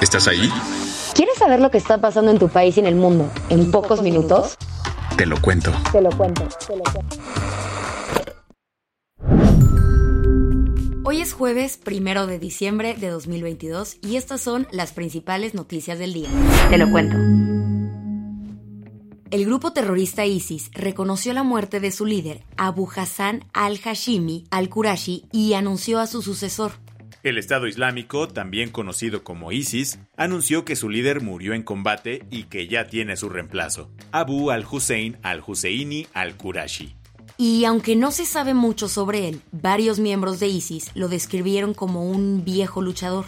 ¿Estás ahí? ¿Quieres saber lo que está pasando en tu país y en el mundo en pocos minutos? Te lo cuento. Te lo cuento, te lo cuento. Hoy es jueves primero de diciembre de 2022 y estas son las principales noticias del día. Te lo cuento. El grupo terrorista ISIS reconoció la muerte de su líder, Abu Hassan al-Hashimi al-Qurashi, y anunció a su sucesor. El Estado Islámico, también conocido como ISIS, anunció que su líder murió en combate y que ya tiene su reemplazo, Abu al-Hussein al-Husseini al-Qurashi. Y aunque no se sabe mucho sobre él, varios miembros de ISIS lo describieron como un viejo luchador.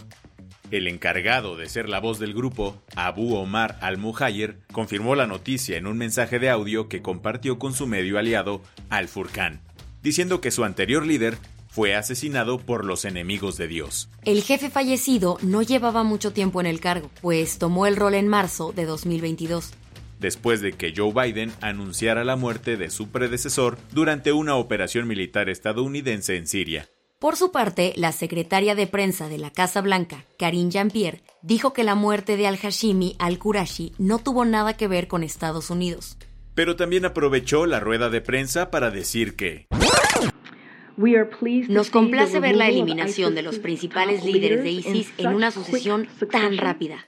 El encargado de ser la voz del grupo, Abu Omar al-Muhayyer, confirmó la noticia en un mensaje de audio que compartió con su medio aliado, Al-Furqan, diciendo que su anterior líder fue asesinado por los enemigos de Dios. El jefe fallecido no llevaba mucho tiempo en el cargo, pues tomó el rol en marzo de 2022. Después de que Joe Biden anunciara la muerte de su predecesor durante una operación militar estadounidense en Siria. Por su parte, la secretaria de prensa de la Casa Blanca, Karine Jean-Pierre, dijo que la muerte de al-Hashimi al-Qurashi no tuvo nada que ver con Estados Unidos. Pero también aprovechó la rueda de prensa para decir que Nos complace ver la eliminación de los principales líderes de ISIS en una sucesión tan rápida.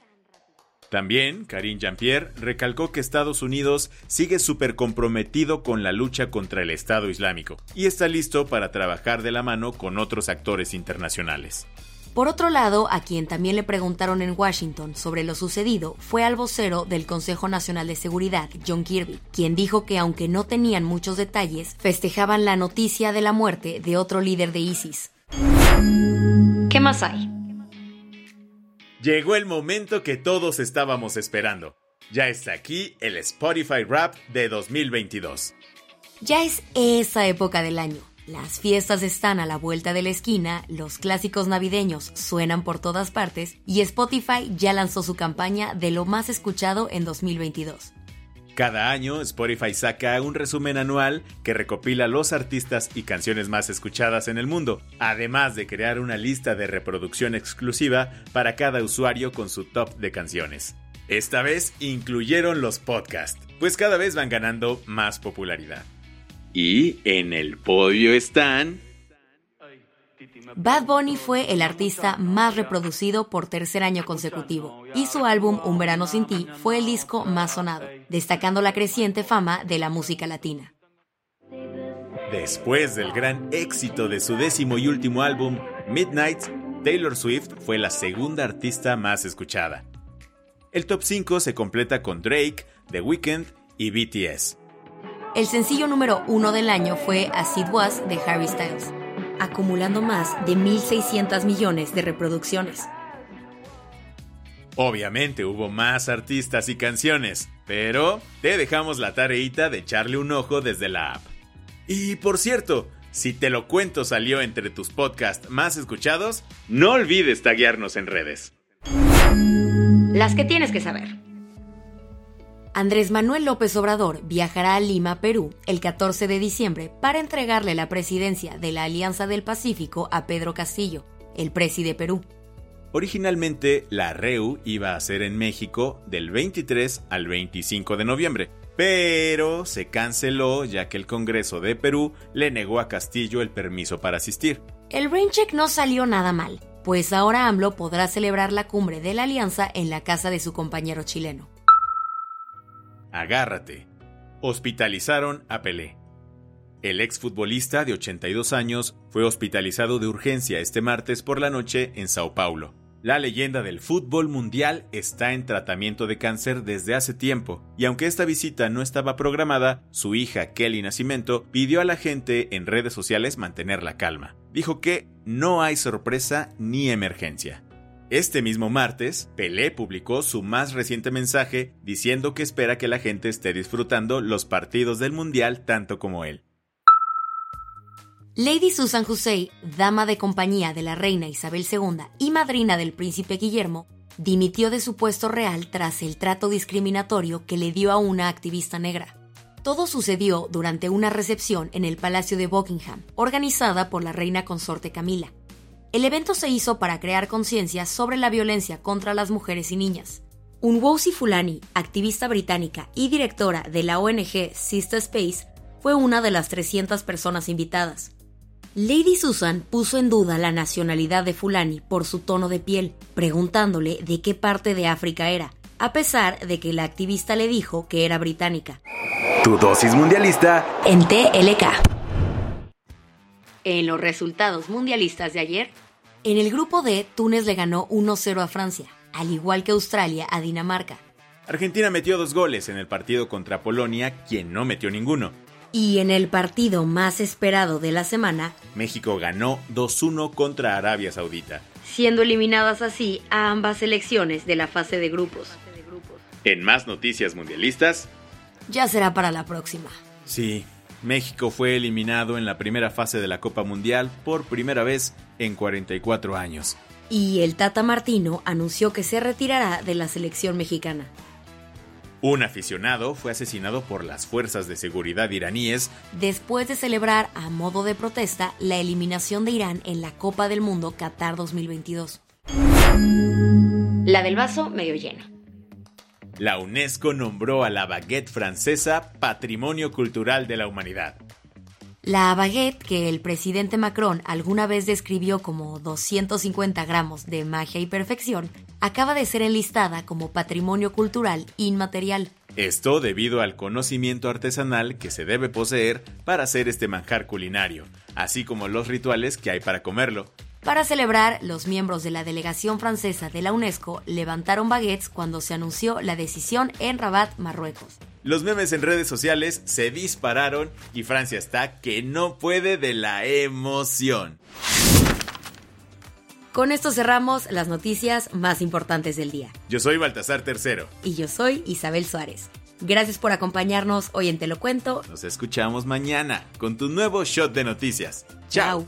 También, Karine Jean-Pierre recalcó que Estados Unidos sigue súper comprometido con la lucha contra el Estado Islámico y está listo para trabajar de la mano con otros actores internacionales. Por otro lado, a quien también le preguntaron en Washington sobre lo sucedido fue al vocero del Consejo Nacional de Seguridad, John Kirby, quien dijo que aunque no tenían muchos detalles, festejaban la noticia de la muerte de otro líder de ISIS. ¿Qué más hay? Llegó el momento que todos estábamos esperando. Ya está aquí el Spotify Rap de 2022. Ya es esa época del año. Las fiestas están a la vuelta de la esquina, los clásicos navideños suenan por todas partes y Spotify ya lanzó su campaña de lo más escuchado en 2022. Cada año Spotify saca un resumen anual que recopila los artistas y canciones más escuchadas en el mundo, además de crear una lista de reproducción exclusiva para cada usuario con su top de canciones. Esta vez incluyeron los podcasts, pues cada vez van ganando más popularidad. Y en el podio están... Bad Bunny fue el artista más reproducido por tercer año consecutivo y su álbum Un verano sin ti fue el disco más sonado, destacando la creciente fama de la música latina. Después del gran éxito de su décimo y último álbum, Midnight, Taylor Swift fue la segunda artista más escuchada. El top 5 se completa con Drake, The Weeknd y BTS. El sencillo número uno del año fue As It Was de Harry Styles, acumulando más de 1.600 millones de reproducciones. Obviamente hubo más artistas y canciones, pero te dejamos la tareita de echarle un ojo desde la app. Y por cierto, si te lo cuento salió entre tus podcasts más escuchados, no olvides taguearnos en redes. Las que tienes que saber. Andrés Manuel López Obrador viajará a Lima, Perú, el 14 de diciembre para entregarle la presidencia de la Alianza del Pacífico a Pedro Castillo, el presi de Perú. Originalmente, la REU iba a ser en México del 23 al 25 de noviembre, pero se canceló ya que el Congreso de Perú le negó a Castillo el permiso para asistir. El raincheck no salió nada mal, pues ahora AMLO podrá celebrar la cumbre de la alianza en la casa de su compañero chileno. Agárrate. Hospitalizaron a Pelé. El exfutbolista de 82 años fue hospitalizado de urgencia este martes por la noche en Sao Paulo. La leyenda del fútbol mundial está en tratamiento de cáncer desde hace tiempo, y aunque esta visita no estaba programada, su hija Kelly Nacimiento pidió a la gente en redes sociales mantener la calma. Dijo que no hay sorpresa ni emergencia. Este mismo martes, Pelé publicó su más reciente mensaje diciendo que espera que la gente esté disfrutando los partidos del Mundial tanto como él. Lady Susan Hussein, dama de compañía de la reina Isabel II y madrina del príncipe Guillermo, dimitió de su puesto real tras el trato discriminatorio que le dio a una activista negra. Todo sucedió durante una recepción en el Palacio de Buckingham, organizada por la reina consorte Camila. El evento se hizo para crear conciencia sobre la violencia contra las mujeres y niñas. Unwosi Fulani, activista británica y directora de la ONG Sister Space, fue una de las 300 personas invitadas. Lady Susan puso en duda la nacionalidad de Fulani por su tono de piel, preguntándole de qué parte de África era, a pesar de que la activista le dijo que era británica. Tu dosis mundialista en TLK. En los resultados mundialistas de ayer, en el grupo D, Túnez le ganó 1-0 a Francia, al igual que Australia a Dinamarca. Argentina metió dos goles en el partido contra Polonia, quien no metió ninguno. Y en el partido más esperado de la semana, México ganó 2-1 contra Arabia Saudita, siendo eliminadas así a ambas selecciones de la fase de grupos. En más noticias mundialistas, ya será para la próxima. Sí, México fue eliminado en la primera fase de la Copa Mundial por primera vez en 44 años. Y el Tata Martino anunció que se retirará de la selección mexicana. Un aficionado fue asesinado por las fuerzas de seguridad iraníes después de celebrar a modo de protesta la eliminación de Irán en la Copa del Mundo Qatar 2022. La del vaso medio lleno. La UNESCO nombró a la baguette francesa Patrimonio Cultural de la Humanidad. La baguette, que el presidente Macron alguna vez describió como 250 gramos de magia y perfección, acaba de ser enlistada como patrimonio cultural inmaterial. Esto debido al conocimiento artesanal que se debe poseer para hacer este manjar culinario, así como los rituales que hay para comerlo. Para celebrar, los miembros de la delegación francesa de la UNESCO levantaron baguettes cuando se anunció la decisión en Rabat, Marruecos. Los memes en redes sociales se dispararon y Francia está que no puede de la emoción. Con esto cerramos las noticias más importantes del día. Yo soy Baltasar Tercero. Y yo soy Isabel Suárez. Gracias por acompañarnos hoy en Te lo cuento. Nos escuchamos mañana con tu nuevo shot de noticias. Chao.